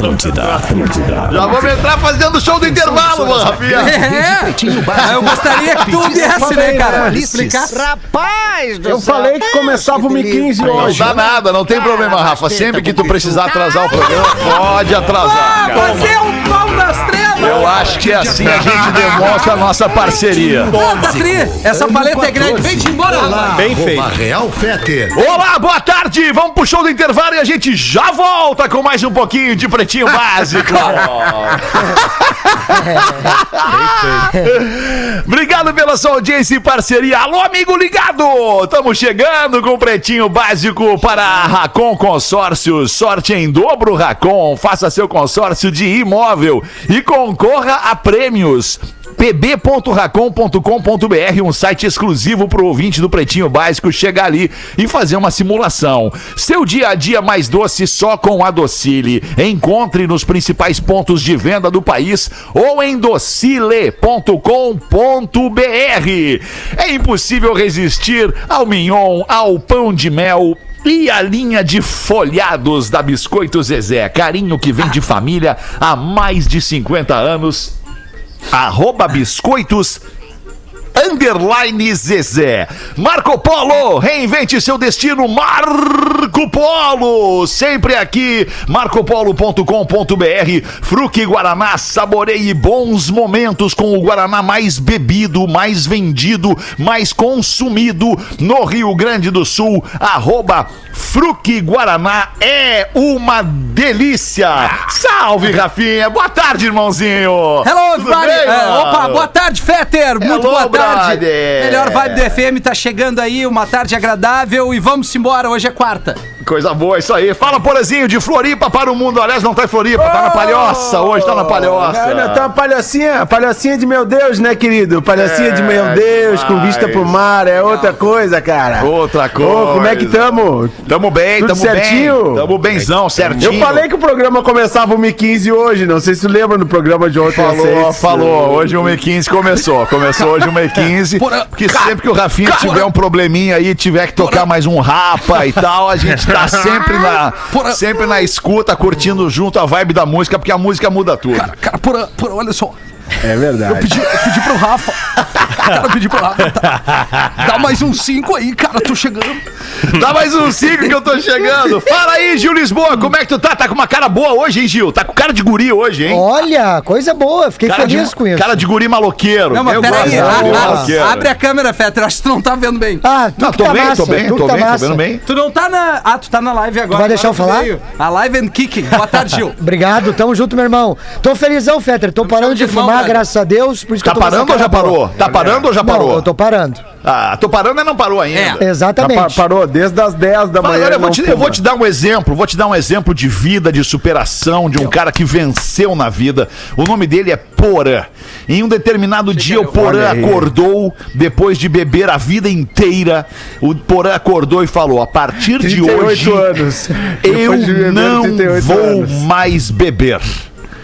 Atlântida, Atlântida. Já vamos entrar fazendo show do intervalo, mano, Rafinha. É, Ah, eu gostaria que tu viesse, né, cara? Explicar. Rapaz do Eu falei que começava o 15 Não hoje. dá nada, não tem problema, Rafa. Sempre que tu precisar atrasar o programa, pode atrasar. Ah, cara. você é um! Eu acho que é assim a gente demonstra a nossa parceria. Puta, Tri, essa paleta é grande. Vem-te embora lá. Bem feito. Real Feter. Olá, boa tarde! Vamos pro show do intervalo e a gente já volta com mais um pouquinho de pretinho básico. Obrigado pela sua audiência e parceria. Alô, amigo ligado! Estamos chegando com o pretinho básico para a Racon Consórcios. Sorte em dobro, Racon. Faça seu consórcio de imóvel e concorra a prêmios pb.racon.com.br, um site exclusivo para o ouvinte do Pretinho Básico chegar ali e fazer uma simulação. Seu dia a dia mais doce só com a Docile. Encontre nos principais pontos de venda do país ou em docile.com.br. É impossível resistir ao mignon, ao pão de mel e a linha de folhados da Biscoito Zezé. Carinho que vem de família há mais de 50 anos arroba biscoitos underline Zezé. Marco Polo, reinvente seu destino, Marco Polo. Sempre aqui, marcopolo.com.br. Fruque Guaraná, saboreie bons momentos com o Guaraná mais bebido, mais vendido, mais consumido no Rio Grande do Sul. Arroba Fruque Guaraná é uma delícia. Salve, Rafinha. Boa tarde, irmãozinho. Hello, everybody! bem, É, opa, boa tarde, Fetter! Muito Hello, boa tarde! Brother. Melhor vibe do FM tá chegando aí, uma tarde agradável e vamos embora, hoje é quarta. Coisa boa, isso aí. Fala, Porazinho, de Floripa para o mundo. Aliás, não tá em Floripa, tá na Palhoça. Hoje tá na Palhoça. Olha, tá uma palhocinha, palhocinha de meu Deus, né, querido? Palhocinha de meu Deus, com vista pro mar, é outra coisa, cara. Outra coisa. Ô, como é que tamo? Tamo bem, Tudo tamo certinho? bem. Tamo benzão, certinho. Eu falei que o programa começava o 15 hoje, não sei se lembra do programa de ontem. Falou, vocês. falou. Hoje o 15 começou. Começou hoje o 15 Porra, Porque sempre que o Rafinha tiver um probleminha aí, tiver que tocar mais um rapa e tal, a gente tá sempre na, Porra. sempre na escuta, curtindo junto a vibe da música, porque a música muda tudo. Cara, por, por, olha só, É verdade. pedi, eu pedi pro Rafa. Cara, eu pedi pro Rafa. Tá, dá mais uns cinco aí, cara, tô chegando. Dá mais um 5 que eu tô chegando. Fala aí, Gil Lisboa, como é que tu tá? Tá com uma cara boa hoje, hein, Gil? Tá com cara de guri hoje, hein? Olha, coisa boa, fiquei Cara feliz de, com isso. cara de guri maloqueiro. Não, mas Eu peraí, abre a câmera, Fetter, acho que tu não tá vendo bem. Ah, tu Não, tô tá bem, massa, tô bem, tu tô tá bem, tô massa. vendo bem. Tu não tá na. Ah, tu tá na live agora. vai deixar eu agora tu falar? veio. A live and kicking. Boa tarde, Gil. Obrigado, tamo junto, meu irmão. Tô felizão, Fetter. Tô parando de fumar, velho. graças a Deus. Por isso que Tá eu tô com essa parando ou já cara boa. parou? Tá parando ou já Não, parou? eu tô parando. Ah, tô parando, mas não parou ainda. É. Pa- Exatamente. parou desde as 10 da manhã. olha, eu, vou não te, eu vou te dar um exemplo, vou te dar um exemplo de vida, de superação, de um cara que venceu na vida. O nome dele é Porã. Em um determinado dia, o Porã acordou, depois de beber a vida inteira, o Porã acordou e falou: a partir de 38 hoje, anos. eu de não 38 vou anos. mais beber.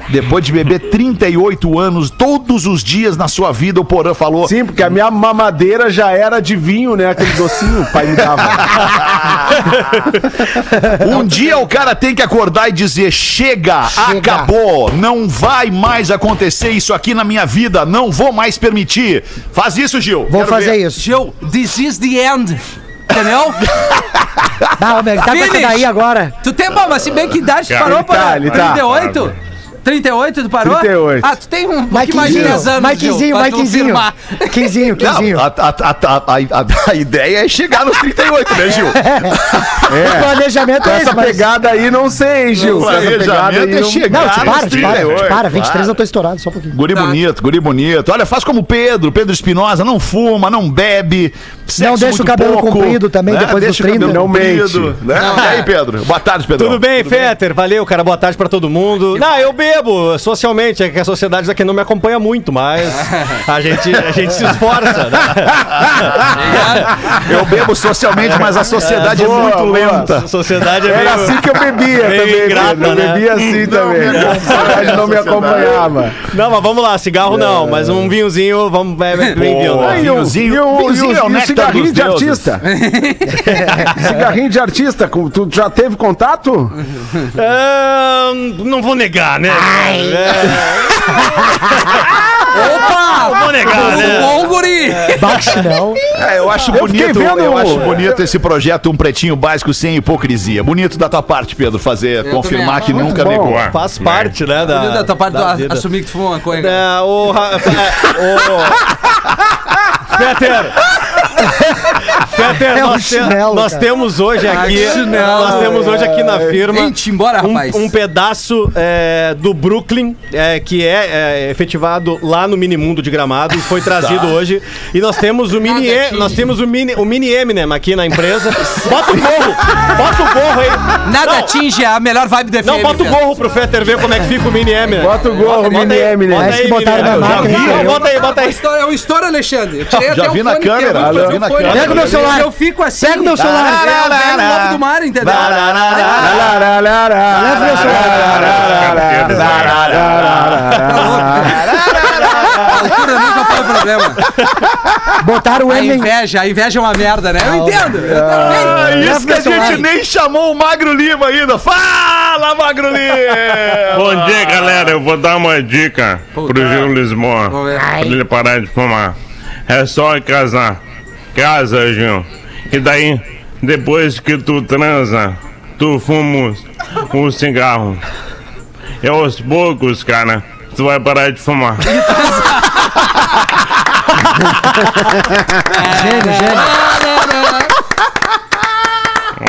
Depois de beber 38 anos, todos os dias na sua vida, o Porã falou: Sim, porque a minha mamadeira já era de vinho, né? Aquele docinho o pai me dava. Um dia o cara tem que acordar e dizer: chega, Chega. acabou, não vai mais acontecer isso aqui na minha vida, não vou mais permitir. Faz isso, Gil. Vou Quero fazer ver. isso. Gil, this is the end. Entendeu? Tá, meu, tá com essa daí agora. Tu tem, bom, mas se bem que idade tu parou Ele tá, para ele tá. 38? 38 tu parou? 38. Ah, tu tem um pouquinho mais de 10 anos, Mikezinho, Mikezinho. Quinzinho, Não, quinzinho. a, a- a- ideia é chegar nos 38, né, Gil? O planejamento Com é essa esse, mas... pegada aí, não sei, hein, Gil. O essa pegada planejamento aí, é não- chegar Não, para, te para, 38, te para. 23 claro. eu tô estourado, só um pouquinho. Guri Tá. bonito, guri bonito. Olha, faz como o Pedro, Pedro Espinosa, não fuma, não bebe. sexo deixa o cabelo pouco, comprido também, né? depois deixa dos o cabelo 30. Não comprido, né? Não, e é. aí, Pedro? Boa tarde, Pedro. Tudo bem, Fetter? Valeu, cara. Boa tarde pra todo mundo. Não, eu bebo socialmente, é que a sociedade daqui não me acompanha muito, mas a gente, a gente se esforça. né? Eu bebo socialmente, mas a sociedade é, boa, muito boa. lenta. A sociedade é meio... Era assim que eu bebia meio também, ingrata, Pedro. Eu né? bebia assim também. me A sociedade não me acompanhava. Não, mas vamos lá, cigarro não, mas um vinhozinho, vamos, é, bem-vindo. Né? E o- Vinhozinho- e o- vinhozinho e o- é e o cigarrinho de deuses. artista. cigarrinho de artista. Tu já teve contato? Ah, não vou negar, né? Opa! Não vou negar, né? Bom, guri! Baixo não. É, eu acho Eu fiquei bonito, vendo- eu acho bonito esse projeto Um Pretinho Básico sem hipocrisia. Bonito da tua parte, Pedro, fazer, Eu confirmar também que acho. nunca Muito bom. negou. Faz parte, né? Da, Da, tua parte, da tu vida. assumir que tu fumou uma coisa. É, o, Ra- é, o Fetter. Fetter, É um nós, te- chinelo, nós temos hoje Ai, aqui, chinelo. nós temos hoje aqui na firma Gente, embora, um, rapaz. um pedaço é, do Brooklyn é, que é, é, efetivado lá no Mini Mundo de Gramado e foi trazido hoje. E nós temos o mini, E- nós temos o mini, o mini Eminem aqui na empresa. Bota o gorro, bota o gorro aí. Nada Não, atinge a melhor vibe do FM. Não, bota o gorro pro Fetter ver como é que fica o mini Eminem. Bota o gorro, Bota mini aí, Eminem. bota aí, que botaram na máquina? Bota aí, bota É um aí. É um estouro, Alexandre. Eu tirei Já até vi na é câmera, muito já fazer vi o na câmera. Pega o meu celular. Eu fico assim. Pega o meu celular. É o lobo do mar, entendeu? Leva meu Tá louco. A altura nunca foi problema. Botaram o A inveja, a inveja é uma merda, né? Eu entendo. Eu Ah, também. isso que a gente nem chamou o Magro Lima ainda. Fala, Magro Lima! Bom dia, galera. Eu vou dar uma dica Puta. pro Gil Lisboa Vamos ver. pra ele parar de fumar. É só casar. Casa, Gil. E daí, depois que tu transa, tu fuma um cigarro. E aos poucos, cara, tu vai parar de fumar. Gênio, gênio.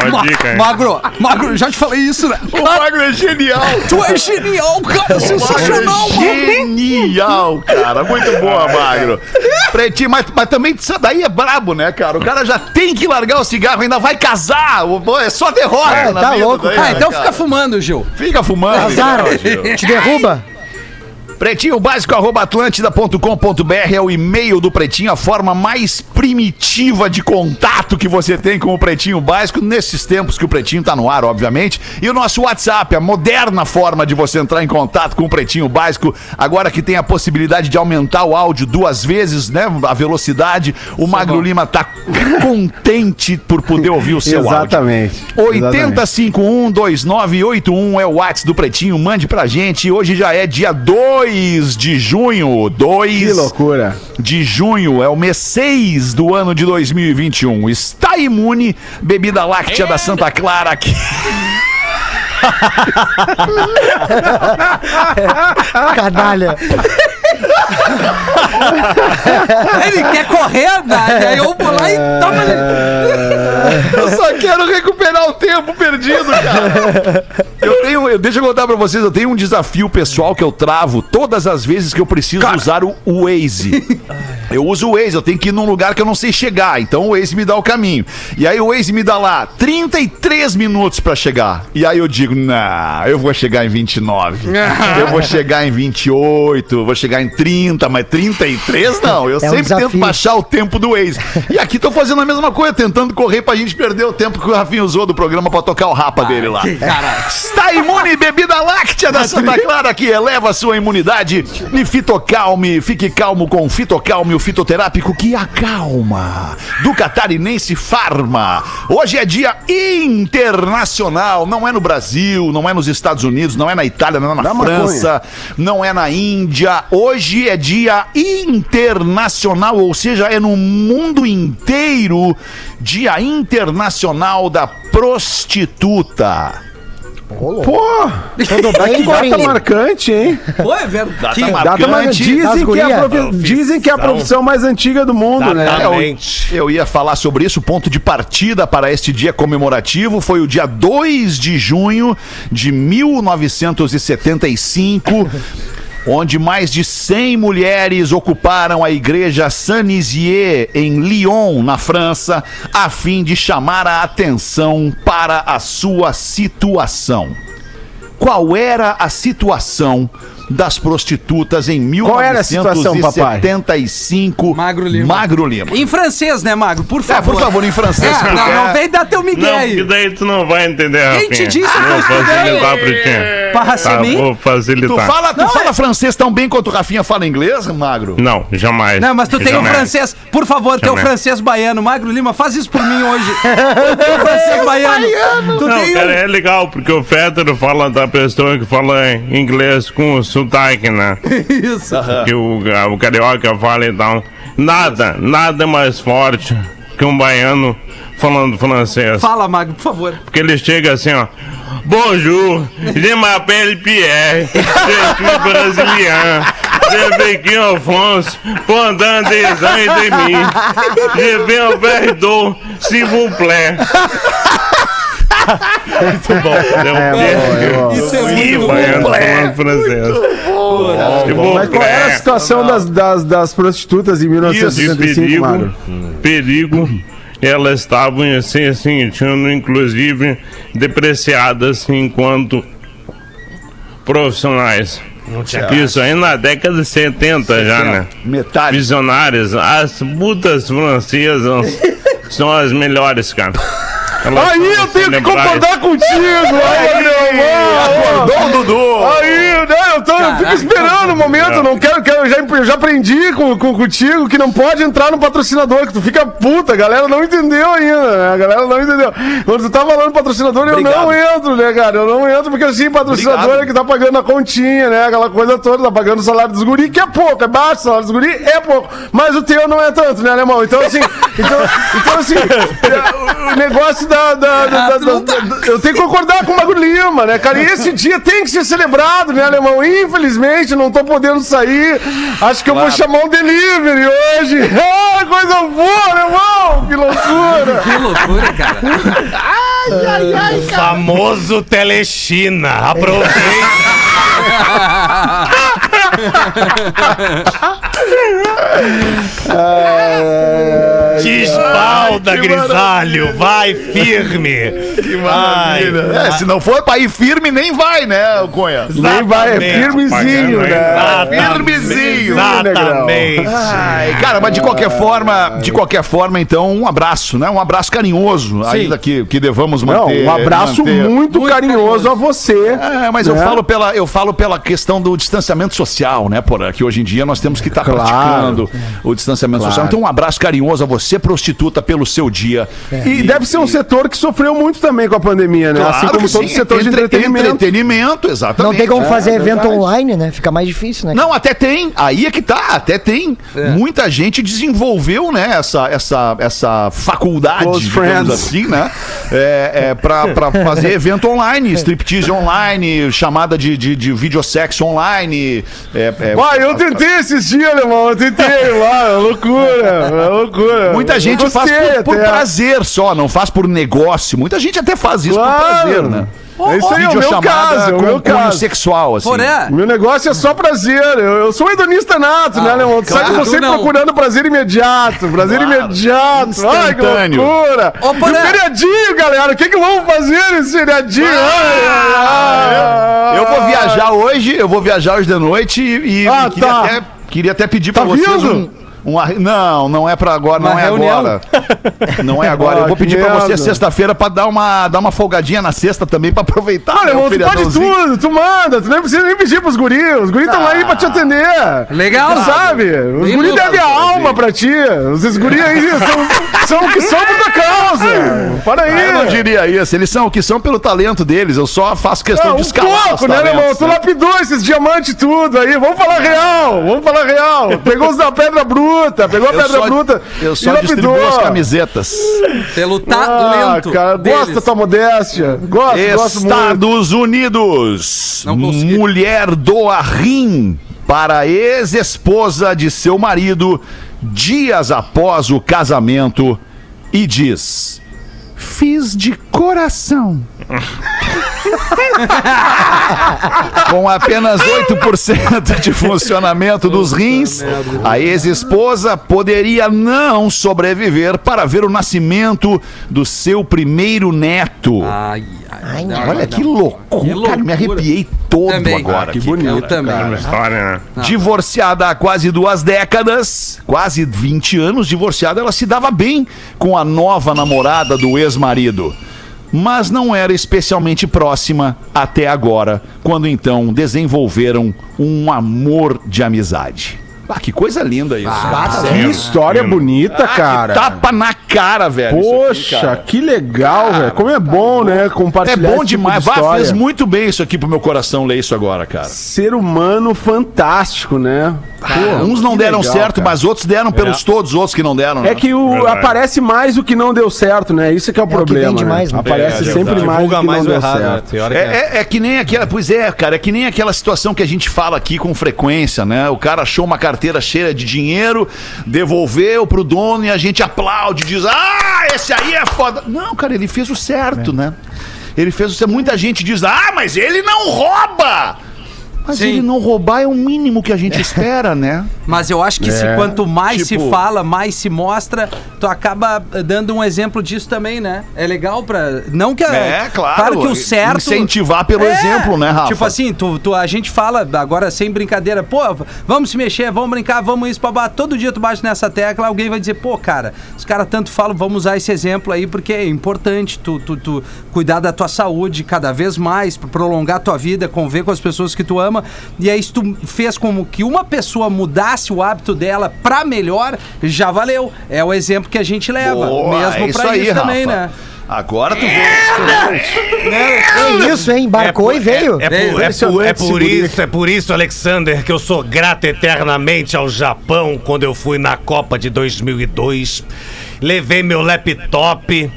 Uma dica, hein? Magro, Magro, já te falei isso, né? O Magro é genial! Tu é genial, cara. Sensacional, Magro é mano. Genial, cara. Muito boa, Magro. Pretinho, mas, mas também isso daí é brabo, né, cara? O cara já tem que largar o cigarro, ainda vai casar. É só derrota É, na tá vida louco. daí, Ah, né, então cara? fica fumando, Gil. Fica fumando. Azar. então, Gil. Te derruba. Pretinho básico arroba atlântida.com.br é o e-mail do Pretinho, a forma mais primitiva de contato que você tem com o Pretinho Básico nesses tempos que o Pretinho tá no ar, obviamente. E o nosso WhatsApp, a moderna forma de você entrar em contato com o Pretinho Básico, agora que tem a possibilidade de aumentar o áudio duas vezes, né, a velocidade. O Magro Lima tá contente por poder ouvir o seu áudio. Exatamente. 80512981 é o WhatsApp do Pretinho. Mande pra gente. Hoje já é dia 2 de junho. 2 Que loucura. de junho. É o mês 6 do ano de 2021. Está imune. Bebida láctea da Santa Clara aqui. Canalha. Ele quer correr, né? E aí eu vou lá e toma ele. Eu só quero recuperar o tempo perdido, cara. Eu tenho, eu, deixa eu contar pra vocês, eu tenho um desafio pessoal que eu travo todas as vezes que eu preciso usar o, o Waze. Eu uso o Waze, eu tenho que ir num lugar que eu não sei chegar, então o Waze me dá o caminho. E aí o Waze me dá lá 33 minutos pra chegar. E aí eu digo, não, eu vou chegar em 29. eu vou chegar em 28, vou chegar em 30, mas 33 não. Eu um sempre tento desafio. baixar o tempo do Waze. E aqui tô fazendo a mesma coisa, tentando correr pra gente perder o tempo que o Rafinha usou do programa pra tocar o rapa dele lá. Está imune, bebida láctea da Santa Clara que eleva a sua imunidade. E Fitocalme, fique calmo com Fitocalme, o fitoterápico que acalma. Do Catarinense Farma. Hoje é dia internacional, não é no Brasil, não é nos Estados Unidos, não é na Itália, não é na Da França, não é na Índia. Hoje é dia internacional, ou seja, é no mundo inteiro, dia internacional da prostituta. Pô, Tudo bem, que data marcante, hein? pô, é verdade. Data Data marcante. marcante. Dizem que, é profi- dizem que é a profissão mais antiga do mundo, né? Exatamente. Eu ia falar sobre isso. O ponto de partida para este dia comemorativo foi o dia 2 de junho de 1975. Onde mais de 100 mulheres ocuparam a igreja Saint-Nizier em Lyon, na França, a fim de chamar a atenção para a sua situação. Qual era a situação das prostitutas em Qual era a situação, papai? 1975? Magro Lima. Magro Lima. Em francês, né, Magro? Por É, favor. por favor, em francês. É, não, não é- vem dar teu migué Não, aí. porque daí tu não vai entender, Quem te disse que eu Vou estudei? facilitar pro ti. Tá, vou Tu facilitar. fala, tu Não, fala é- francês tão bem quanto o Rafinha fala inglês, Magro? Não, jamais. Não, mas tu tem o Jamais. francês. Por favor, teu francês baiano. Magro Lima, faz isso por mim hoje. Teu francês baiano. Tu Não, tem cara, um... é legal, porque o Fetter fala da pessoa que fala inglês com sotaque, né? Isso. Que o, o carioca fala então. Nada, nada mais forte que um baiano falando francês. Fala, Magro, por favor. Porque ele chega assim, ó. Bonjour, je m'appelle Pierre, je suis brésilien, j'ai vécu en France pendant des ans et demi. Je vais en verre d'eau, s'il vous plaît. Muito bom. Isso é Sim, muito baiano bom. falando francês. Tipo, Mas qual era a é, situação das, das, das prostitutas em de 1965, perigo, Magro? perigo. Elas estavam se sentindo, inclusive, depreciadas enquanto profissionais. Isso aí na década de 70 já, né? Metade. Visionárias. As putas francesas são as melhores, cara. Aí eu tenho que concordar contigo! Aí, meu irmão! Acordou, Dudu! Aí, né, eu, tô, eu fico esperando o momento, eu não quero, quero eu, já, eu já aprendi com, com, contigo que não pode entrar no patrocinador, que tu fica puta, a galera não entendeu ainda, né? A galera não entendeu. Quando tu tá falando patrocinador, eu não entro, né, cara? Eu não entro, porque assim, patrocinador Obrigado. é que tá pagando a continha, né? Aquela coisa toda, tá pagando o salário dos guri, que é pouco, é baixo, o salário dos guri é pouco. Mas o teu não é tanto, né, alemão? Então, assim, então, então assim, o negócio da. da- da- da- da- da- eu tenho que concordar com o Mago Lima, né, cara? E esse dia tem que ser celebrado, né, alemão? Infelizmente, não tô podendo sair. Acho que eu vou chamar um delivery hoje. Ah, coisa boa, alemão! Que loucura! Que loucura, cara. Famoso Telechina. Aproveita. Espalda, grisalho. Vai firme. Que maravilha. É, se não for pra ir firme, nem vai, né, Conha? Nem vai, é firmezinho, né? Firmezinho. Exatamente. Ai, cara, mas de qualquer forma, de qualquer forma, então, um abraço, né? Um abraço carinhoso, ainda que, que devamos Não, manter. um abraço manter. muito, carinhoso a você. É, mas eu né? falo pela eu falo pela questão do distanciamento social, né, por que hoje em dia nós temos que estar Claro. praticando o distanciamento social. Então um abraço carinhoso a você prostituta pelo seu dia. E deve ser um setor que sofreu muito também com a pandemia, né? assim como todo sim, setor de entre- entretenimento. Entretenimento, exatamente. Não tem como É, fazer é evento verdade. online, né? Fica mais difícil, né? Não, até tem. Aí é que tá, até tem. Muita gente desenvolveu, né, essa, essa, essa faculdade, Close digamos friends. assim, né? É, é, pra, pra fazer evento online, striptease online, chamada de, de, de videosexo online. É, é- Uai, eu tentei esses dias, alemão. Eu tentei lá, é loucura, é loucura. Muita gente faz gostei por, por prazer só, não faz por negócio. Muita gente até faz isso por Claro. prazer, né? É isso aí, é o meu caso, é o com meu caso. sexual, assim. Poré, O meu negócio é só prazer. Eu, eu sou hedonista nato, né, Leon? Tu sabe que eu tô claro. sempre Não. procurando prazer imediato. Prazer Claro. imediato. Ai, que loucura. Ô, e Poré. o feriadinho, galera. O que, que vamos fazer nesse feriadinho? Ai. Eu vou viajar hoje, eu vou viajar hoje de noite e, e Ah, queria, tá. até, queria até pedir Tá pra vocês vindo? um, um arre- Não, não é pra agora, Uma não é reunião? agora. Não é agora. Ah, eu vou pedir pra merda. vocês sexta-feira pra dar uma, dar uma folgadinha na sexta também pra aproveitar. Olha, né, irmão, tu pode tudo, tu manda, tu nem precisa nem pedir pros guris. Os guris estão aí pra te atender. Legal. Tu sabe? Os Bem guris devem a alma pra ti. Os guris aí são, são o que são por tua causa. Para aí. Ah, Eu não diria isso. Eles são o que são pelo talento deles. Eu só faço questão de um escalar os pouco, né, irmão? Tu né? lapidou esses diamantes tudo aí. Vamos falar real. Vamos falar real. Pegou os da pedra bruta. Pegou a Eu pedra só- bruta. Eu e só lapidou. distribuo as camisetas. pelo Ah, talento. cara, gosto deles. da tua modéstia. Gosto, gosto muito. Estados Unidos. Não consegui. Mulher doa rim para ex-esposa de seu marido dias após o casamento e diz: Fiz de coração. Com apenas 8% de funcionamento dos rins, a ex-esposa poderia não sobreviver para ver o nascimento do seu primeiro neto. Ai, ai, não, Olha não. que loucura, me arrepiei todo Também. agora. Ah, que bonito. cara. Também. Uma história, né? Divorciada há quase duas décadas, quase 20 anos divorciada, ela se dava bem com a nova namorada do ex-marido. Mas não era especialmente próxima até agora, quando então desenvolveram um amor de amizade. Ah, que coisa linda isso. Que história bonita, Ah, cara. Tapa na cara, velho. isso aqui, Poxa, cara. que legal, velho. Como é bom, né? É Compartilhar bom esse tipo demais. de Vá, fez muito bem isso aqui pro meu coração ler isso agora, cara. Ser humano fantástico, né? Pô, Uns não que deram legal, certo, cara. mas outros deram pelos todos os outros que não deram. né? É que o, Verdade. aparece mais o que não deu certo, né? Isso que é o que problema. vende né? mais, né? Aparece É, sempre divulga mais o que mais não o deu errado, né? certo. Que É, é- é que nem aquela. Pois é, cara, é que nem aquela situação que a gente fala aqui com frequência, né? O cara achou uma carteira cheia de dinheiro, devolveu pro dono e a gente aplaude, diz: Ah, esse aí é foda. Não, cara, ele fez o certo, né? Ele fez o certo. Muita gente diz: Ah, mas ele não rouba! Mas Sim. ele não roubar é o mínimo que a gente espera, né? Mas eu acho que se É. quanto mais Tipo- se fala, mais se mostra, tu acaba dando um exemplo disso também, né? É legal pra. Não que a- É, claro. Claro que o certo. Incentivar pelo É, exemplo, né, Rafa? Tipo assim, tu, tu- a gente fala agora sem brincadeira, pô, vamos se mexer, vamos brincar, vamos isso, babá. Todo dia tu bate nessa tecla, alguém vai dizer, pô, cara, os caras tanto falam, vamos usar esse exemplo aí, porque é importante tu, tu, tu cuidar da tua saúde cada vez mais, prolongar tua vida, conviver com as pessoas que tu ama. E aí, se tu fez como que uma pessoa mudasse o hábito dela pra melhor, já valeu. É o exemplo que a gente leva. Boa, mesmo é isso pra aí, isso também, Rafa. né? Agora tu vê. É isso, hein? Embarcou e veio. É, Veio. por, é, por, é por isso, é por isso, Alexander, que eu sou grato eternamente ao Japão quando eu fui na Copa de 2002. Levei meu laptop.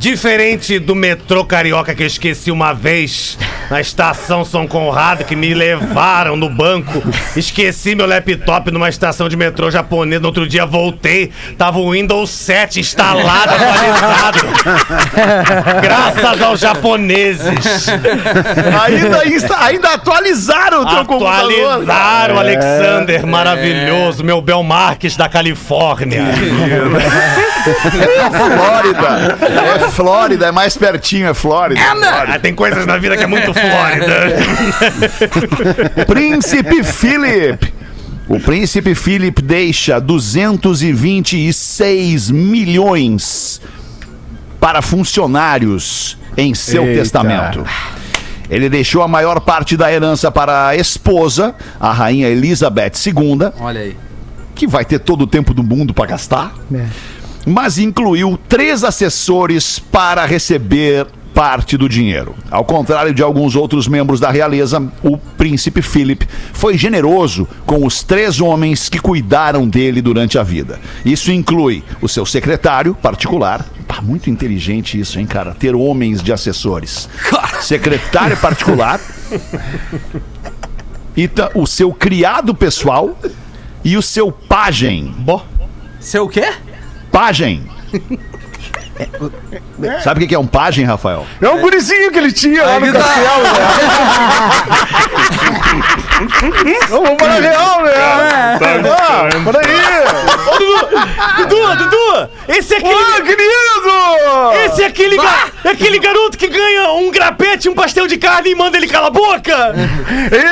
Diferente do metrô carioca que eu esqueci uma vez na estação São Conrado, que me levaram no banco. Esqueci meu laptop numa estação de metrô japonesa. No outro dia voltei, tava o Windows 7 instalado, atualizado. Graças aos japoneses. ainda, insta- ainda atualizaram o teu computador. Atualizaram, Alexander, maravilhoso, meu Bel Marques da Califórnia. Flórida. É Flórida, é mais pertinho, é Flórida. Ah, tem coisas na vida que é muito Flórida. Príncipe Philip. O príncipe Philip deixa 226 milhões para funcionários em seu Eita. testamento. Ele deixou a maior parte da herança para a esposa, a rainha Elizabeth II, Olha aí. que vai ter todo o tempo do mundo para gastar. É. mas incluiu três assessores para receber parte do dinheiro. Ao contrário de alguns outros membros da realeza, o príncipe Philip foi generoso com os três homens que cuidaram dele durante a vida. Isso inclui o seu secretário particular. Pá, muito inteligente isso, hein, cara? Ter homens de assessores. Secretário particular. E o seu criado pessoal e o seu pajem. Bom, Seu quê? Pagem. Pajem. Sabe o que é um pajem, Rafael? É um gurizinho que ele tinha lá no Aí tá. castelo, né? Vamos para a real, né? Ah, peraí. Dudu, Dudu, esse é aquele, Ah, querido! esse é aquele, ga- é aquele garoto que ganha um grapete, um pastel de carne e manda ele calar a boca.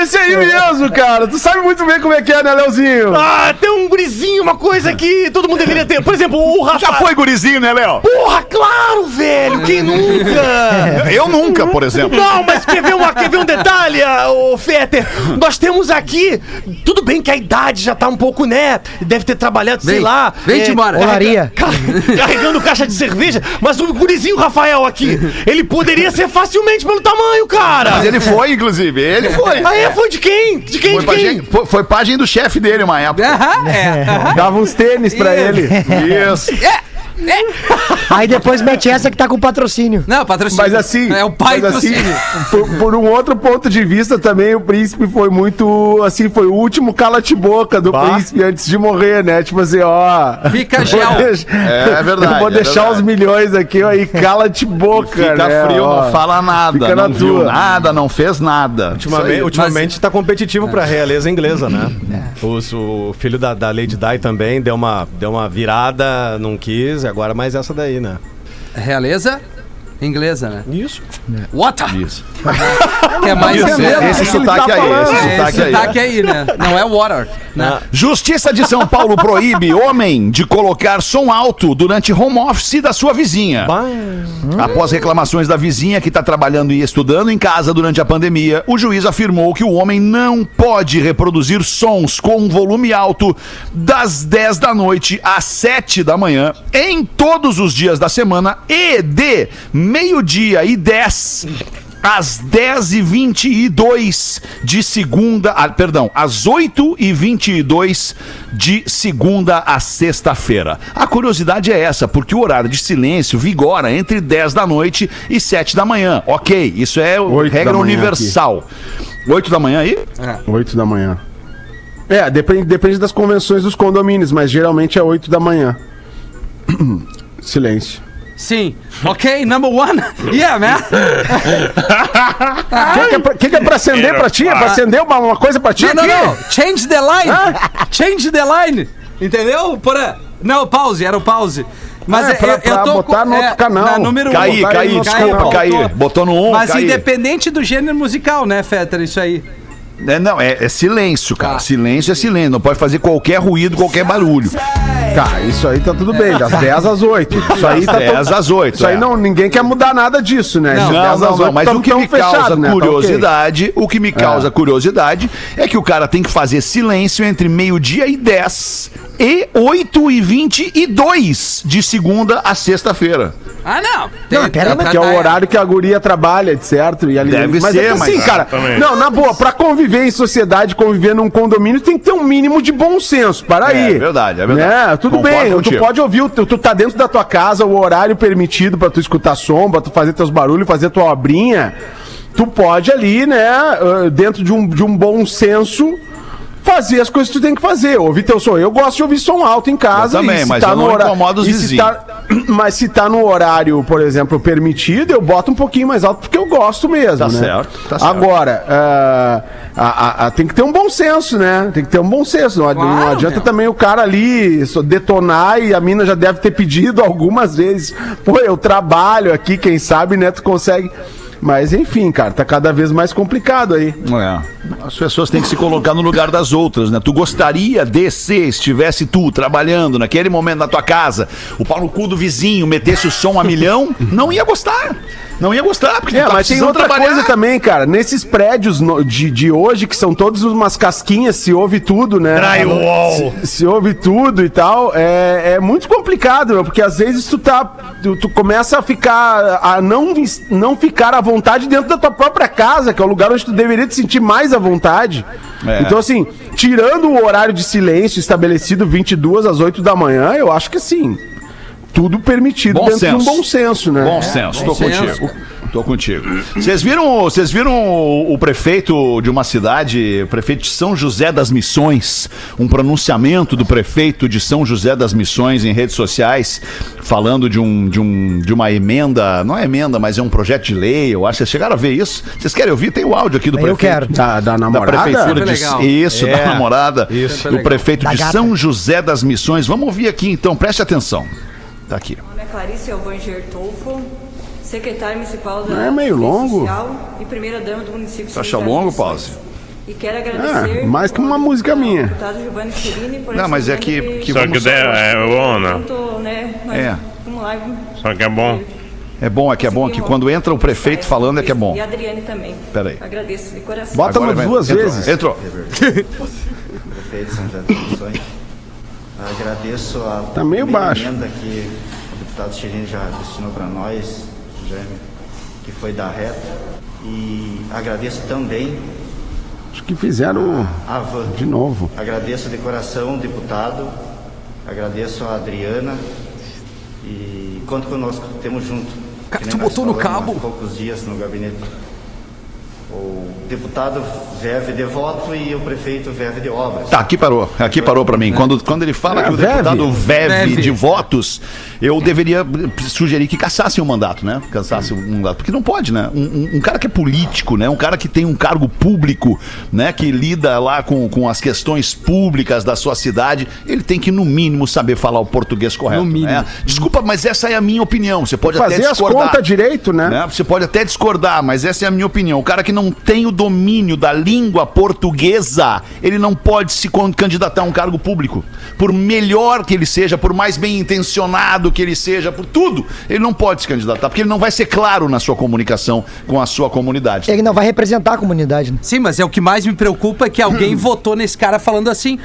Esse aí mesmo, cara. Tu sabe muito bem como é que é, né, Leozinho? Ah, tem um gurizinho, uma coisa que todo mundo deveria ter. Por exemplo, o Rafa. Já foi gurizinho, né, Léo? Porra, claro, velho, quem nunca? Eu nunca, por exemplo. Não, mas quer ver, uma, quer ver um detalhe, ah, ô Fetter? Nós temos aqui. Tudo bem que a idade já tá um pouco, né? Deve ter trabalhado, sei Vem, lá. vem-te embora. Olaria. Car- carregando caixa de cerveja. Mas o gurizinho Rafael aqui, ele poderia ser facilmente pelo tamanho, cara. Mas ele foi, inclusive. Ele foi. Ah, é? Foi de quem? De quem? Foi de pajem, quem? foi, foi pajem do chefe dele uma época. Aham, é. aham. Dava uns tênis pra ele. Isso. Aí depois mete essa que tá com patrocínio. Não, patrocínio. Mas assim, É o pai mas assim, patrocínio. por, por um outro ponto de vista também, o príncipe foi muito, assim, foi o último cala-te-boca do Bah. príncipe antes de morrer, né? Tipo assim, ó... Fica gel. É verdade, Eu vou é deixar verdade. os milhões aqui, ó, e cala-te-boca, Fica né? frio, ó. não fala nada. Fica não na viu tua. nada, não fez nada. Ultimamente, ultimamente tá competitivo pra realeza inglesa, né? Os- O, filho da, da Lady Di também deu uma, deu uma virada, não quis, agora mais essa daí, né? Realeza? Inglesa, né? Isso. Water! Isso. Que é mais Esse, esse sotaque tá aí, esse É, sotaque aí. sotaque aí, né? Não é water. Né? Justiça de São Paulo proíbe homem de colocar som alto durante home office da sua vizinha. Após reclamações da vizinha que está trabalhando e estudando em casa durante a pandemia, o juiz afirmou que o homem não pode reproduzir sons com volume alto das 10 da noite às 7 da manhã em todos os dias da semana e de meio-dia e 10 às 10 e 22 de segunda, ah, perdão, às 8 e 22 de segunda a sexta-feira. A curiosidade é essa, porque o horário de silêncio vigora entre 10 da noite e 7 da manhã. Ok, isso é regra universal. 8 da manhã aí? 8 da manhã. É, depende, depende das convenções dos condomínios, mas geralmente é 8 da manhã. Silêncio. Sim. Ok, number one. Yeah, man. O que, que, é pra- que, que é pra acender pra ti? É pra acender uma, uma coisa pra ti Não, não, aqui? não. Change the line. Change the line. Entendeu? Porra. Não, pause, era o pause. Mas É, é, pra- eu, eu pra tô botar com- no outro canal. Na número Caí, um. caí, no desculpa, caí. Botou. No 1, Mas caí. independente do gênero musical, né, Fetter? Isso aí. É, não, é, é silêncio, cara. Tá. Silêncio é silêncio. Não pode fazer qualquer ruído, qualquer barulho. Tá, isso aí tá tudo bem, das 10 às 8. Isso aí tá 10 to- às 8. Isso aí é. não, ninguém quer mudar nada disso, né? Não, Não, 10 não, às não, 8 mas tamo- o que me causa fechado, né? Tá ok. curiosidade, o que me causa curiosidade é que o cara tem que fazer silêncio entre meio-dia e 10 e 8 e 22 de segunda a sexta-feira. Ah, não. Não, pera, tá- Que é o horário que a guria trabalha, certo? E ali, Deve mas ser, é que assim, mas- cara. Não, na boa, pra conviver em sociedade, conviver num condomínio, tem que ter um mínimo de bom senso. Para É, aí. verdade, é verdade. Né? Tudo Concordo bem, contigo. tu pode ouvir, tu, tu tá dentro da tua casa, o horário permitido pra tu escutar som, pra tu fazer teus barulhos, fazer tua obrinha. Tu pode ali, né, ah, dentro de um, de um bom senso. Fazer as coisas que tu tem que fazer, ouvir teu som. Eu gosto de ouvir som alto em casa. Eu também, e se mas tá eu no não hora- incomodo os e se vizinhos. tá- mas se tá no horário, por exemplo, permitido, eu boto um pouquinho mais alto porque eu gosto mesmo. Tá né? certo, tá certo. Agora, ah, a- a- a- tem que ter um bom senso, né? Tem que ter um bom senso. Não, adi- não Claro, adianta meu. também o cara ali detonar e a mina já deve ter pedido algumas vezes. Pô, eu trabalho aqui, quem sabe, né? Tu consegue. Mas enfim, cara, tá cada vez mais complicado aí. É. As pessoas têm que se colocar no lugar das outras, né? Tu gostaria de se estivesse tu trabalhando naquele momento na tua casa, o pau no cu do vizinho metesse o som a milhão, não ia gostar. Não ia gostar, porque É, tá mas tem outra trabalhar. coisa também, cara. Nesses prédios no- de, de hoje, que são todos umas casquinhas, se ouve tudo, né? Drywall. Se, se ouve tudo e tal, é, é muito complicado, meu, porque às vezes tu tá. Tu, tu começa a ficar. a não, não ficar à vontade dentro da tua própria casa, que é o lugar onde tu deveria te sentir mais à vontade. É. Então, assim, tirando o horário de silêncio estabelecido 22 às 8 da manhã, eu acho que assim. Tudo permitido Bom dentro senso. de um bom senso, né? Bom senso, tô senso. contigo. Tô contigo. Vocês viram, vocês viram o, o prefeito de uma cidade, o prefeito de São José das Missões, um pronunciamento do prefeito de São José das Missões em redes sociais, falando de, um, de, um, de uma emenda, não é emenda, mas é um projeto de lei, eu acho. Vocês chegaram a ver isso? Vocês querem ouvir? Tem o áudio aqui do Eu prefeito. quero. Da, da Da namorada? prefeitura de isso, da É, namorada, isso. Do prefeito Da de. São José das Missões. Vamos ouvir aqui então, preste atenção. Tá aqui. Meu nome é Clarice Alvanger Tolfo, secretária municipal da Não é meio longo? E primeira dama do município de Você acha longo. Pause? E quero agradecer. É, mais que uma música minha. Deputado Giovanni Quirini por Não, mas é que- que Só que der, é bom, né? Né, É. Vamos lá. Só que é bom. É bom, é que é bom que quando entra o prefeito falando é que é bom. E a Adriane também. Pera aí. Agradeço de coração. Bota duas entrou, vezes. Entrou. prefeito de São José. Agradeço a Tá meio baixo. emenda que o deputado Chirino já destinou para nós, que foi da reta. E agradeço também Acho que fizeram a Van. de novo. Agradeço de coração, deputado. Agradeço a Adriana. E conta conosco, temos junto. Cara, tu botou no cabo? Há poucos dias no gabinete. O deputado verve de voto e o prefeito verve de obras. Tá, aqui parou. Aqui parou pra mim. Quando, quando ele fala É, que o verve. deputado veve, Verve. de votos, eu deveria sugerir que cassassem o mandato, né? Cassassem o mandato. Porque não pode, né? Um, um- um cara que é político, né? Um cara que tem um cargo público, né? Que lida lá com, com as questões públicas da sua cidade, ele tem que, no mínimo, saber falar o português correto. No mínimo. né? Desculpa, mas essa é a minha opinião. Você pode até Fazer as discordar. contas direito, né? né? Você pode até discordar, mas essa é a minha opinião. O cara que não tem o domínio da língua portuguesa, ele não pode se candidatar a um cargo público. Por melhor que ele seja, por mais bem intencionado que ele seja, por tudo, ele não pode se candidatar, porque ele não vai ser claro na sua comunicação com a sua comunidade. Ele não vai representar a comunidade, né? Sim, mas é o que mais me preocupa é que alguém votou nesse cara falando assim.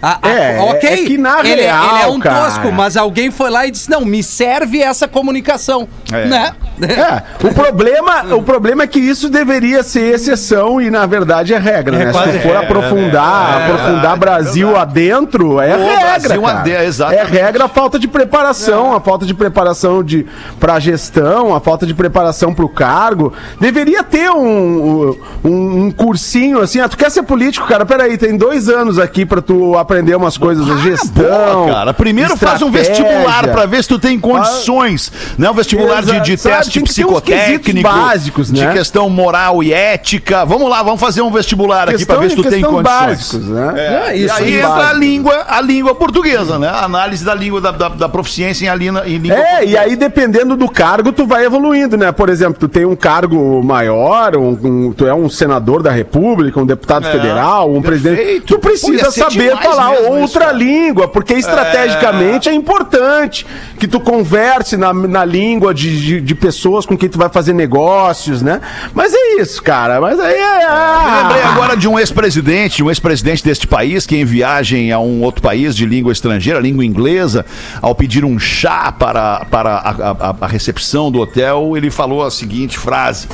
Ah, ah, É, ok. é que na ele, real, ele é um cara- tosco, mas alguém foi lá e disse: não, me serve essa comunicação. É. Né? É, o problema, o problema é que isso deveria ser exceção e na verdade é regra, né? Se tu for é, aprofundar, aprofundar Brasil adentro, é Ô, regra, Brasil cara. É regra a falta de preparação, a falta de preparação de para gestão, a falta de preparação para o cargo. Deveria ter um, um, um cursinho assim. Ah, tu quer ser político, cara? Peraí, tem dois anos aqui para tu aprender umas coisas de gestão. Boa, cara. Primeiro faz um vestibular pra ver se tu tem condições. Né? Um vestibular de, de sabe? teste psicotécnico, básicos, de né? questão moral e ética. Vamos lá, vamos fazer um vestibular aqui pra ver se tu tem questão condições. básicos, né? É, isso, e aí bem entra a básico. língua, a língua portuguesa, né? A análise da língua, da, da, da proficiência em, a língua, em língua É, e portuguesa. aí dependendo do cargo, tu vai evoluindo, né? Por exemplo, tu tem um cargo maior, um, um- tu é um senador da república, um deputado É, federal, um perfeito. presidente. Tu Pô, precisa ser saber demais falar mesmo outra isso, língua, porque estrategicamente é, importante que tu converse na, na língua de, de, de pessoas com quem tu vai fazer negócios, né? Mas é isso, cara. Mas aí é. Me lembrei agora de um ex-presidente, um ex-presidente deste país, que em viagem a um outro país de língua estrangeira, língua inglesa, ao pedir um chá para, para a, a- a recepção do hotel, ele falou a seguinte frase: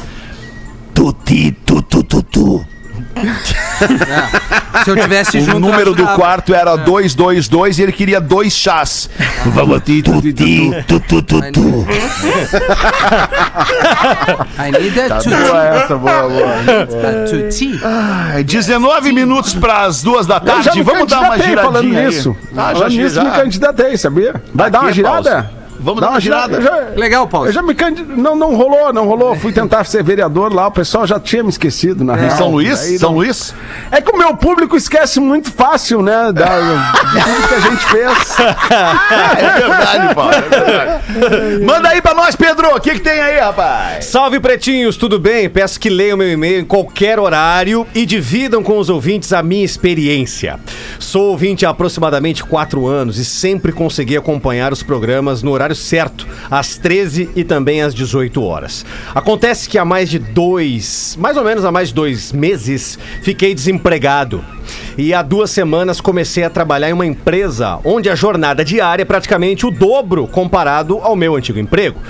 Tuti, tu, tu, tu, tu. Se eu tivesse junto. O número do quarto era 222 e ele queria dois chás. Vamos, tuti, tu, tu, tu, tu. I need a tutti. Boa essa, boa, boa. A tutti. Ai, 19 minutos para as duas da tarde. Vamos dar uma giradinha falando nisso. Ah, já, falando nisso, já. me candidatei, sabia? Vai dar uma girada? Vamos dar uma girada. Já, Legal, Paulo. eu já me candi... não, não rolou, não rolou. Fui tentar ser vereador lá, o pessoal já tinha me esquecido, na Em real. São Luís? Aí São não- Luís? É que o meu público esquece muito fácil, né? Da, de tudo que a gente fez. É verdade, Paulo. É verdade. Manda aí pra nós, Pedro. O que, que tem aí, rapaz? Salve pretinhos, tudo bem? Peço que leiam meu e-mail em qualquer horário e dividam com os ouvintes a minha experiência. Sou ouvinte há aproximadamente 4 anos e sempre consegui acompanhar os programas no horário certo, às 13 e também às 18 horas. Acontece que há mais de dois, mais ou menos há mais de dois meses, fiquei desempregado. E há duas semanas comecei a trabalhar em uma empresa onde a jornada diária é praticamente o dobro comparado ao meu antigo emprego.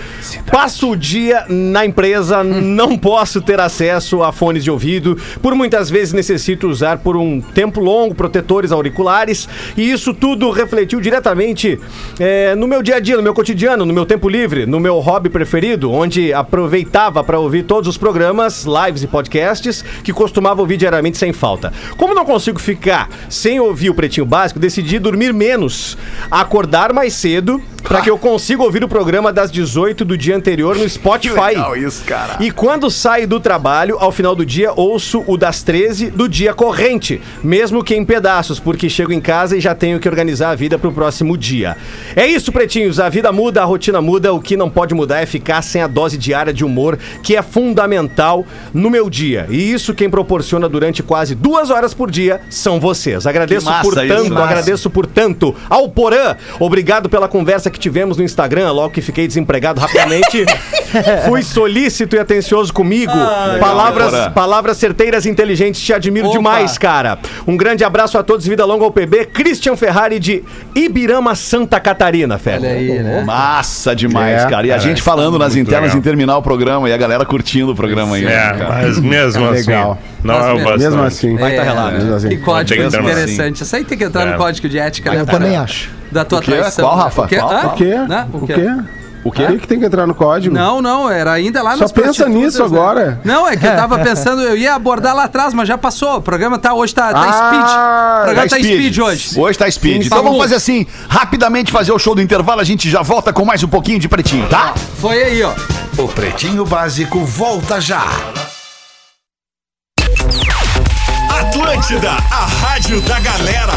Passo o dia na empresa, não posso ter acesso a fones de ouvido, por muitas vezes necessito usar por um tempo longo protetores auriculares, e isso tudo refletiu diretamente eh, no meu dia a dia, no meu cotidiano, no meu tempo livre, no meu hobby preferido, onde aproveitava para ouvir todos os programas, lives e podcasts que costumava ouvir diariamente sem falta. Como não consigo ficar sem ouvir o Pretinho Básico, decidi dormir menos, acordar mais cedo para que eu consiga ouvir o programa das 18 do dia anterior no Spotify. legal isso, cara. E quando saio do trabalho, ao final do dia, ouço o das 13 do dia corrente, mesmo que em pedaços, porque chego em casa e já tenho que organizar a vida pro próximo dia. É isso, pretinhos, a vida muda, a rotina muda, o que não pode mudar é ficar sem a dose diária de humor, que é fundamental no meu dia. E isso quem proporciona durante quase duas horas por dia são vocês. Agradeço massa por tanto, agradeço por tanto ao Porã. Obrigado pela conversa que tivemos no Instagram, logo que fiquei desempregado rapidamente. Fui solícito e atencioso comigo. palavras, Porã. palavras certeiras e inteligentes, te admiro Opa. demais, cara. Um grande abraço a todos, vida longa ao PB. Christian Ferrari de Ibirama, Santa Catarina, Olha Fé. aí, né? Massa demais, É, cara. E a gente falando nas internas legal. em terminar o programa e a galera curtindo o programa aí. né, É, cara? mas mesmo assim, Legal. não é o Mas bastante. Mesmo assim. Vai tá relato. Mesmo assim. Que código Tem que ter uma- interessante. Isso aí tem que entrar É. no código de ética, né? Eu também acho. Da tua O quê? traição. Qual, né? Rafa? O quê? Qual? Hã? O quê? Né? O quê? O quê? O que, que tem que entrar no código? Não, não, era ainda lá Só nas pensa nisso né? agora. Não, é que eu tava pensando, eu ia abordar lá atrás, mas já passou. O programa tá, hoje tá, tá Ah, speed. O programa tá speed, hoje. Hoje tá speed. Sim, então sim. vamos fazer assim, rapidamente fazer o show do intervalo, a gente já volta com mais um pouquinho de pretinho, tá? Foi aí, ó. O Pretinho Básico volta já. Atlântida, a rádio da galera.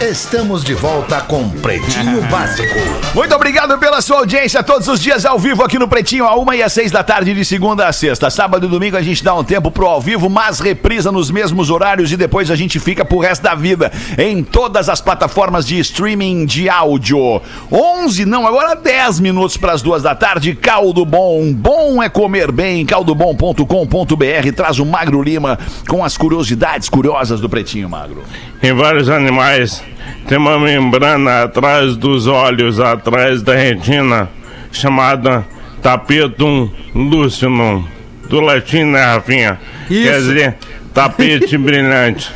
Estamos de volta com Pretinho Básico. Muito obrigado pela sua audiência todos os dias ao vivo aqui no Pretinho, a uma e às seis da tarde, de segunda a sexta. Sábado e domingo a gente dá um tempo pro ao vivo, mas reprisa nos mesmos horários e depois a gente fica pro resto da vida em todas as plataformas de streaming de áudio. 11, não, agora 10 minutos para as duas da tarde. Caldo Bom, bom é comer bem. Caldobom.com.br traz o Magro Lima com as curiosidades curiosas do Pretinho Magro. Em vários animais tem uma membrana atrás dos olhos, atrás da retina, chamada tapetum lucidum. Do latim, né, Rafinha? Isso. Quer dizer, tapete brilhante.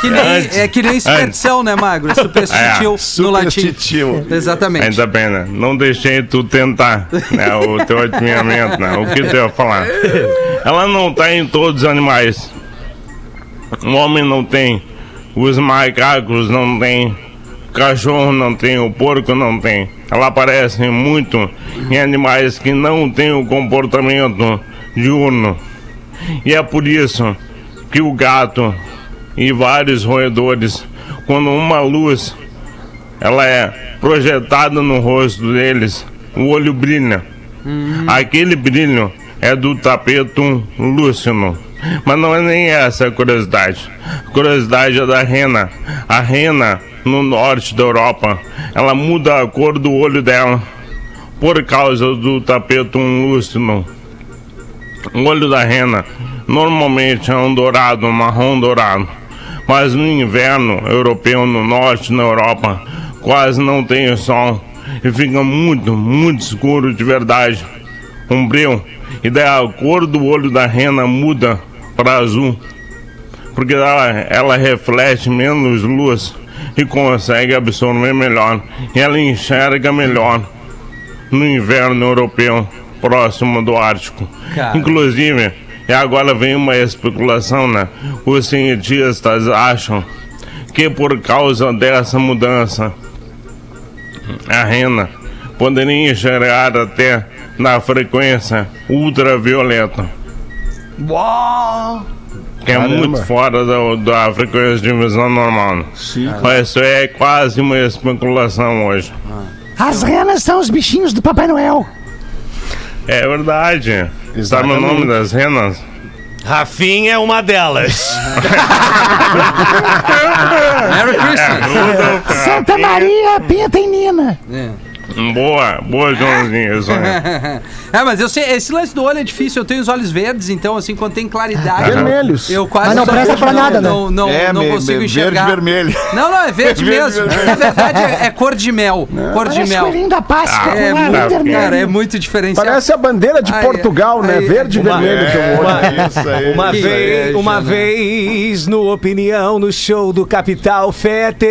Que nem, Antes- é que nem superstição, né, Magro? É superstitil É, no latim. Exatamente. Ainda bem, né? Não deixei tu tentar, né? O teu adivinhamento, né? O que tu ia falar? Ela não tá em todos os animais. O homem não tem. Os macacos não tem. O cachorro não tem. O porco não tem. Ela aparece muito em animais que não têm o comportamento diurno. E é por isso que o gato e vários roedores, quando uma luz ela é projetada no rosto deles, o olho brilha. Aquele brilho é do tapetum lúcido. Mas não é nem essa a curiosidade. A curiosidade é da rena. A rena, no norte da Europa, ela muda a cor do olho dela por causa do tapetum lúcido. O olho da rena normalmente é um dourado, um marrom dourado. Mas no inverno europeu, no norte, na Europa, quase não tem sol e fica muito, muito escuro de verdade. Um brilho. E daí a cor do olho da rena muda para azul. Porque ela, ela reflete menos luz e consegue absorver melhor. E ela enxerga melhor no inverno europeu, próximo do Ártico. Cara. Inclusive, e agora vem uma especulação, né? Os cientistas acham que por causa dessa mudança, a rena poderia enxergar até na frequência ultravioleta. Que é Caramba. muito fora da, da frequência de visão normal. né? Mas isso é quase uma especulação hoje. As renas são os bichinhos do Papai Noel. É verdade. Sabe o nome das renas? Rafinha é uma delas. Merry Christmas. Santa Maria, Pinta e Nina. Boa, boa, Joãozinho. Isso aí. É, mas eu sei, esse lance do olho é difícil. Eu tenho os olhos verdes, então, assim, quando tem claridade. Vermelhos. Eu quase Mas não presta pra nada, né? não, Não, É, não me- consigo me- enxergar. verde e vermelho. Não, não, é verde Verde, mesmo. vermelho. Na verdade, é, é cor de mel. Cor de mel. da Páscoa É, com a muito, cara, é muito diferenciado. Parece a bandeira de Ai, Portugal, né? ai, Verde e vermelho olho. Uma, Isso aí. uma Que vez, uma né? vez no Opinião, no show do Capital Fete,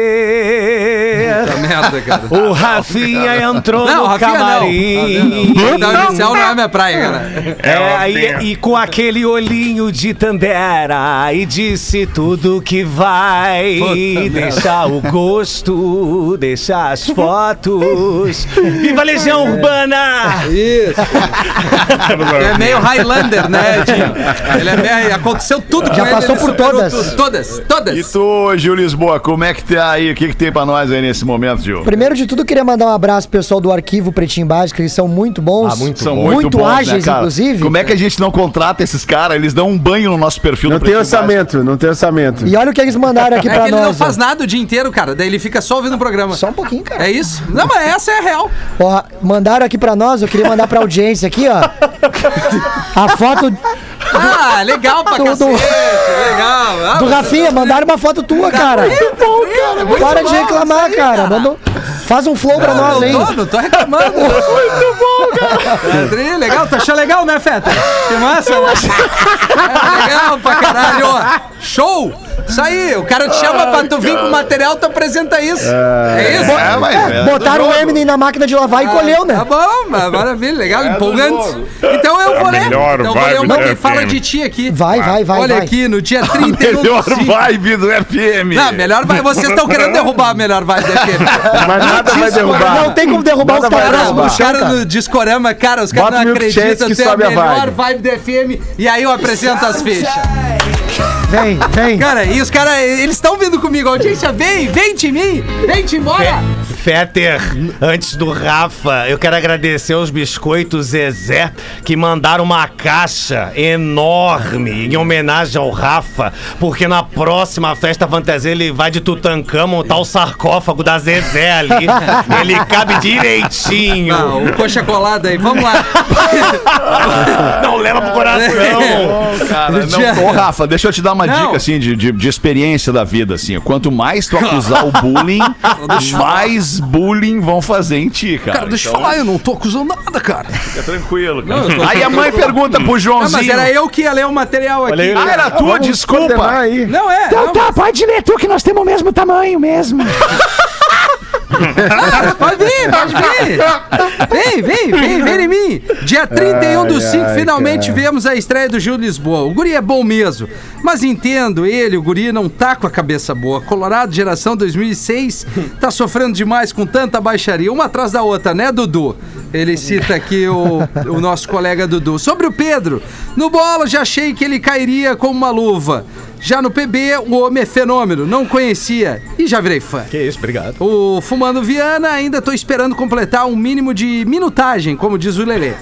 Puta merda, cara. o Rafinha entrou Não, no Rafinha camarim. não. Não, inicial não é minha praia, cara. É, uma aí, e com aquele olhinho de Tandera e disse tudo que vai Puta deixar o gosto, deixar as fotos. Viva a Legião Urbana! Isso. É meio Highlander, né, Dinho? Ele é meio... Aconteceu tudo Já passou ele, por todas. tudo. Todas, todas. E tu, Gil Lisboa, como é que tá aí? O que, que tem pra nós aí nesse momento, Gil? Primeiro de tudo, queria mandar um abraço pro pessoal do arquivo Pretinho Básico, eles são muito bons. Ah, muito São bom. muito, Muito bons, né, ágeis, cara? inclusive. Como é que a gente não contrata esses caras? Eles dão um banho no nosso perfil Não do tem Pretinho Básico. orçamento, não tem orçamento. E olha o que eles mandaram aqui É pra que ele não nós. ó. faz nada o dia inteiro, cara. Daí ele fica só ouvindo o programa. Só um pouquinho, cara. É isso? Não, mas essa é a real. Ó, mandaram aqui pra nós, eu queria mandar pra audiência aqui, ó. A foto Ah, legal pra Do- do- cacete. Legal. Ah, do Rafinha, mandaram uma foto tua, cara. Para de reclamar, cara. Manda um- Faz um flow pra nós, hein? Não tô, não tô reclamando. Muito bom, cara. legal, tu achou legal, né, Feta? Que massa, né? É legal pra caralho. Show! Isso aí, o cara te chama pra tu vir com material, tu apresenta isso. É, isso? É, mas é Botaram do o. Eminem na máquina de lavar e colheu, Tá né? bom, mas maravilha, legal, É empolgante. Então eu É vou ler. melhor Então eu vou ler vibe uma do que fala de ti aqui. Vai, vai, vai, Olha vai. aqui, no dia 31 Melhor do vibe do FM. Não, melhor vai. Vocês estão querendo derrubar a melhor vibe da FM. Mas nada vai derrubar. Não tem como derrubar Nada os caras. Os caras no Discorama, cara, os caras não acreditam. que Tu é a sobe a melhor vibe. vibe do FM. E aí eu apresento as fichas. Vem, vem. Cara, e os caras, eles estão vindo comigo. A audiência, vem, vem de mim, vem te embora. Fetter, antes do Rafa, eu quero agradecer aos biscoitos Zezé que mandaram uma caixa enorme em homenagem ao Rafa, porque na próxima festa fantasia ele vai de Tutankhamon, tá o sarcófago da Zezé ali. Ele cabe direitinho. Ah, o coxa colada aí, vamos lá. Não leva pro coração. Cara, Dia- não, ô, Rafa, deixa eu te dar uma Não. dica assim de, de, de experiência da vida assim. Quanto mais tu acusar o bullying, mais bullying vão fazer em ti, cara. Cara, deixa eu Então, falar, eu não tô acusando nada, cara. Fica tranquilo, cara. Não, eu tô- Aí a mãe pergunta pro Ah, Joãozinho. mas era eu que ia ler o material aqui. aí, Ah, era tua, desculpa. aí. Não é. não, Tá, pode ler tu que nós temos o mesmo tamanho mesmo. Pode vir, pode vir. Vem, vem, vem, vem em mim. Dia 31 do 5, ai, finalmente cara. vemos a estreia do Gil Lisboa. O guri é bom mesmo, mas entendo ele, o guri não tá com a cabeça boa. Colorado, geração 2006, tá sofrendo demais com tanta baixaria, uma atrás da outra, né, Dudu? Ele cita aqui o, o nosso colega Dudu. Sobre o Pedro, no bola já achei que ele cairia como uma luva. Já no PB, o homem é fenômeno, não conhecia e já virei fã. Que isso, obrigado. O Fumando Viana, ainda tô esperando completar um mínimo de minutagem, como diz o Lelê.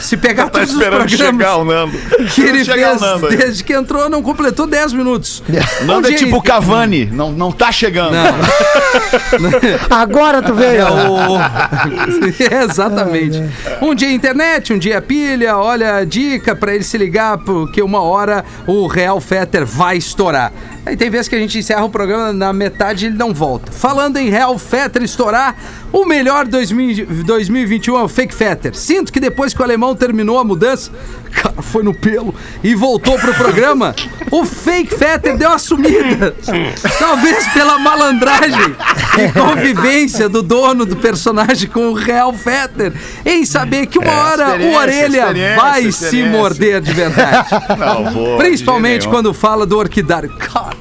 Se pegar Tá todos os esperando chegar programas o Nando. que ele Chegar o fez Nando desde que entrou, não completou 10 minutos. Nando é Um dia- tipo o Cavani, não, não tá chegando. Agora tu veio. É o... Exatamente. Um dia internet, um dia pilha. Olha a dica pra ele se ligar, porque uma hora o Real Fetter vai estourar. Aí tem vezes que a gente encerra o programa na metade e ele não volta. Falando em Real Fetter estourar, o melhor 2000 2021 é o Fake Fetter. Sinto que depois que o alemão terminou a mudança, cara, foi no pelo e voltou pro programa, o Fake Fetter deu uma sumida. Talvez pela malandragem e convivência do dono do personagem com o Real Fetter em saber que uma hora o experiência, orelha vai se morder de verdade. Não, de Principalmente quando fala do orquidário. Cara,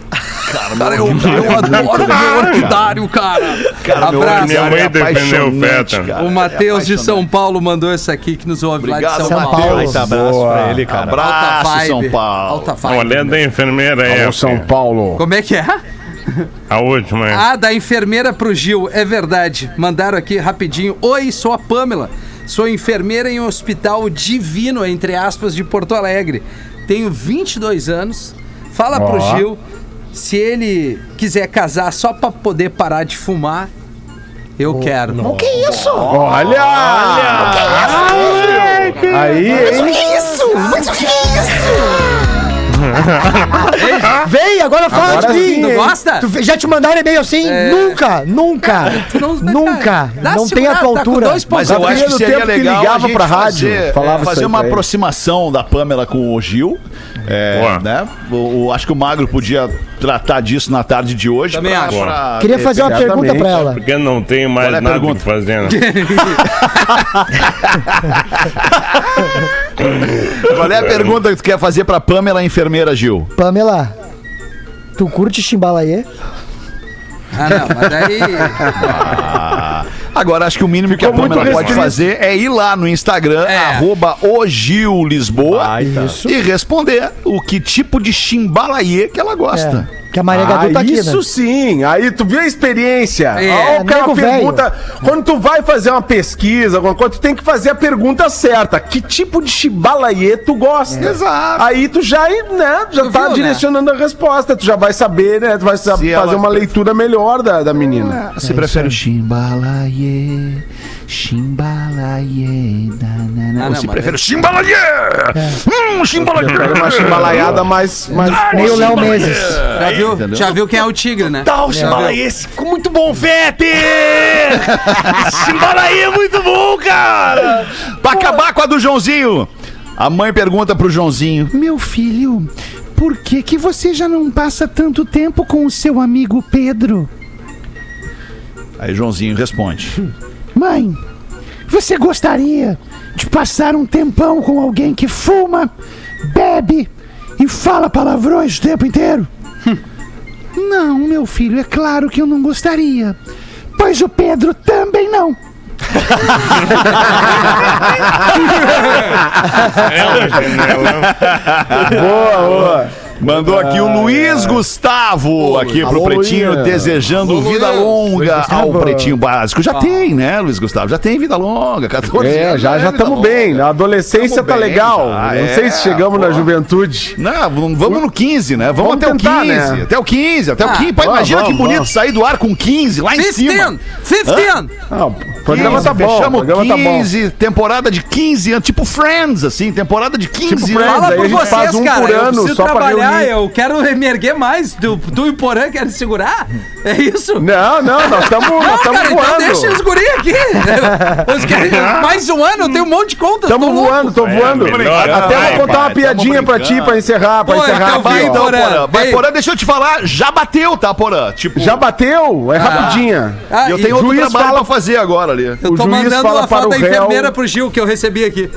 cara, eu, eu adoro meu orquidário, cara. Cara, meu Abraço. Minha mãe defendeu o Feta. cara. O Matheus É de São Paulo mandou esse aqui que nos ouve lá de Obrigado, São São Paulo. Paulo. Baita abraço Boa. pra ele, cara. Alta Abraço, vibe. São Paulo. Alta vibe. Olha da enfermeira é Alô, São Paulo. Como é que é? a última. é. Ah, da enfermeira pro Gil, é verdade. Mandaram aqui rapidinho. Oi, sou a Pamela. Sou enfermeira em um hospital divino, entre aspas, de Porto Alegre. Tenho 22 anos. Fala pro Ó. Gil se ele quiser casar só pra poder parar de fumar. Eu quero. O que isso? Olha! Aí, hein? Isso! Mas o que é isso? Vem, agora fala Agora de mim. Tu gosta? Tu já te mandaram e-mail assim? Nunca, nunca, não- nunca. Dá Não tem a tua tá altura. dois. Mas eu acho que do seria tempo que legal ligava a gente pra rádio, fazer, falava é, fazer isso uma aproximação da Pamela com o Gil. É, né? O, o- acho que o Magro podia tratar disso na tarde de hoje. Também pra- acho. pra- Queria fazer uma pergunta pra ela. Porque não tem mais é nada pergunta? que fazer, né? Qual é a pergunta que tu quer fazer pra Pamela, enfermeira Gil? Pamela, tu curte chimbalaê? Ah, não, mas daí. Ah, agora acho que o mínimo que a Ficou Pamela pode restrito. fazer é ir lá no Instagram, É. arroba o Gil Lisboa, Isso. e responder o que tipo de chimbalaê que ela gosta. É, que a Maria Gadu tá Ah, aqui, isso né? sim. Aí tu viu a experiência. É, Olha o cara nego velho. pergunta. Quando tu vai fazer uma pesquisa, alguma coisa, tu tem que fazer a pergunta certa. Que tipo de chibalaê tu gosta? Exato. Aí tu já, né, já Tu tá viu, né? direcionando a resposta. Tu já vai saber, né? Tu vai Se fazer uma leitura melhor da, da menina. Você prefere chimbalaê, chimbalaê, nanana. Ah, Ou não, se mas prefere chimbalaê? Hum, chimbalaê. Quero uma chimbalaiada mais. mais Meio Léo Meses. Já viu, já viu quem é o tigre, né? Tá, o Chimbalaí, esse ficou muito bom, Fetter! Chimbalaí é muito bom, cara! Pra acabar com a do Joãozinho. A mãe pergunta pro Joãozinho: Meu filho, por que, que você já não passa tanto tempo com o seu amigo Pedro? Aí Joãozinho responde. Mãe, você gostaria de passar um tempão com alguém que fuma, bebe e fala palavrões o tempo inteiro? não, meu filho, é claro que eu não gostaria. Pois o Pedro também não. Boa, boa. Mandou aqui o Luiz Gustavo aqui pro Alô, Pretinho, Luiz. desejando Alô, vida Luiz. longa ao. Pretinho Básico. Já tem, né, Luiz Gustavo? Já tem vida longa, 14 É, anos, já é já vida estamos longa. bem. Na adolescência Tamo tá bem, legal. já, Não é, sei se chegamos na pô. juventude. Não, vamos- vamos no 15, né? Vamos, Vamos até tentar, o 15. né? Até o 15, até o Ah, 15. Pô, vamos, imagina que vamos, bonito vamos. sair do ar com 15 lá em cima. 15! 15! Ah, o programa 15, tá bom. O Fechamos programa tá bom. 15, temporada de 15 anos, tipo Friends, assim, temporada de 15 Tipo anos. Friends. Fala aí por a gente vocês, faz um cara. por eu ano só pra reunir. eu quero me erguer mais. Tu, tu e o Porã querem segurar? É isso? Não, não, nós estamos Não, nós tamo cara, então voando. deixa os guri aqui. Eles querem mais um ano, eu tenho um monte de contas. Louco. voando, tô voando. melhor, Até vai, vou contar vai, uma piadinha pra ti, pra encerrar, pra Pô, encerrar. então vai. Então, Porã, Porã, vai. Porã, deixa eu te falar, já bateu, tá, Porã? Tipo, Já bateu? É rapidinha. Ah, e eu tenho outro trabalho fala- pra fazer agora ali. Eu o tô juiz mandando fala uma para foto da enfermeira pro Gil que eu recebi aqui.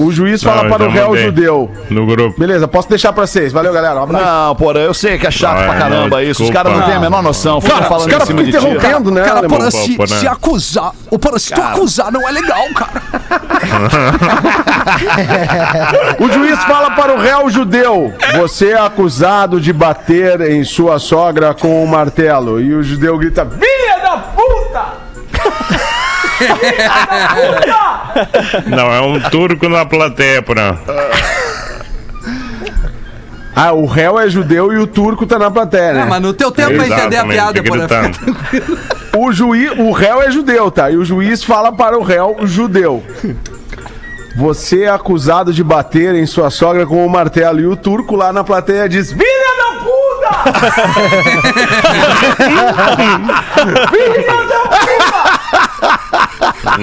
O juiz fala Não, para o réu mandei. judeu. No grupo. Beleza, posso deixar pra vocês. Valeu, galera. Um abraço. Não, Porã, eu sei que é chato pra caramba não, isso. Os caras não têm a menor noção. Os falando em caras ficam interrompendo, né, Cara, para Pô, se, né? se acusar. Ou para se tu acusar, não é legal, cara. O juiz fala para o réu judeu: Você é acusado de bater em sua sogra com um martelo. E o judeu grita: Filha da puta! Não, é um turco na plateia, Porã. Ah, o réu é judeu e o turco tá na plateia, né? Ah, mas no teu tempo pra entender a piada, Porã. O juiz, o réu é judeu, tá? E o juiz fala para o réu judeu. Você é acusado de bater em sua sogra com um martelo. E o turco lá na plateia diz: Filha da puta! Filha da puta!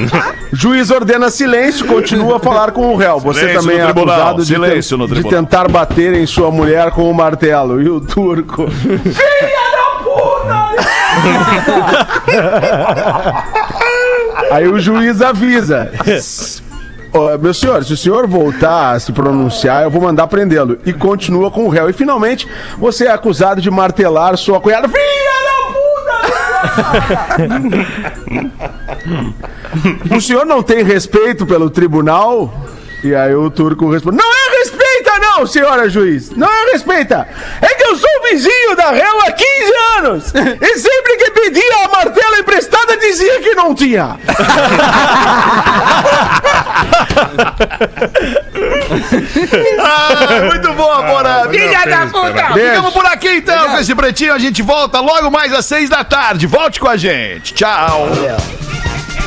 Juiz ordena silêncio, continua a falar com o réu. Você Silêncio também no é tribunal, acusado de, silêncio no de tentar bater em sua mulher com o martelo. E o turco: Filha da puta! Aí o juiz avisa. Ó, meu senhor, se o senhor voltar a se pronunciar, eu vou mandar prendê-lo. E continua com o réu. E finalmente, você é acusado de martelar sua cunhada. Filha! O senhor não tem respeito pelo tribunal? E aí o turco responde: Não é não, senhora juiz! Não respeita! É que eu sou vizinho da réu há 15 anos! E sempre que pedia a martela emprestada dizia que não tinha! Ah, muito boa, Porã. Filha da puta. Ficamos por aqui então com esse pretinho. A gente volta logo mais às seis da tarde. Volte com a gente. Tchau.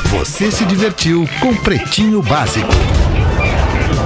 Você se divertiu com Pretinho Básico.